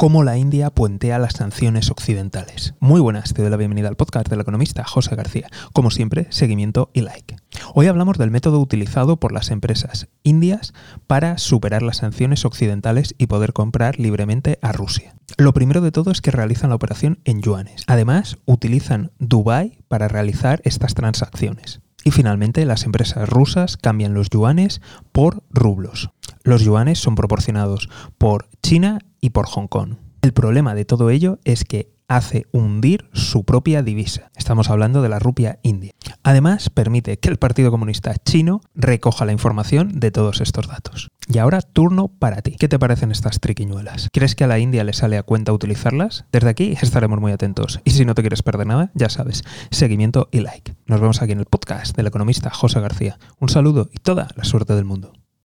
cómo la India puentea las sanciones occidentales. Muy buenas, te doy la bienvenida al podcast del economista José García. Como siempre, seguimiento y like. Hoy hablamos del método utilizado por las empresas indias para superar las sanciones occidentales y poder comprar libremente a Rusia. Lo primero de todo es que realizan la operación en yuanes. Además, utilizan Dubai para realizar estas transacciones. Y finalmente, las empresas rusas cambian los yuanes por rublos. Los yuanes son proporcionados por China y por Hong Kong. El problema de todo ello es que hace hundir su propia divisa. Estamos hablando de la rupia india. Además, permite que el Partido Comunista Chino recoja la información de todos estos datos. Y ahora turno para ti. ¿Qué te parecen estas triquiñuelas? ¿Crees que a la India le sale a cuenta utilizarlas? Desde aquí estaremos muy atentos. Y si no te quieres perder nada, ya sabes, seguimiento y like. Nos vemos aquí en el podcast del economista José García. Un saludo y toda la suerte del mundo.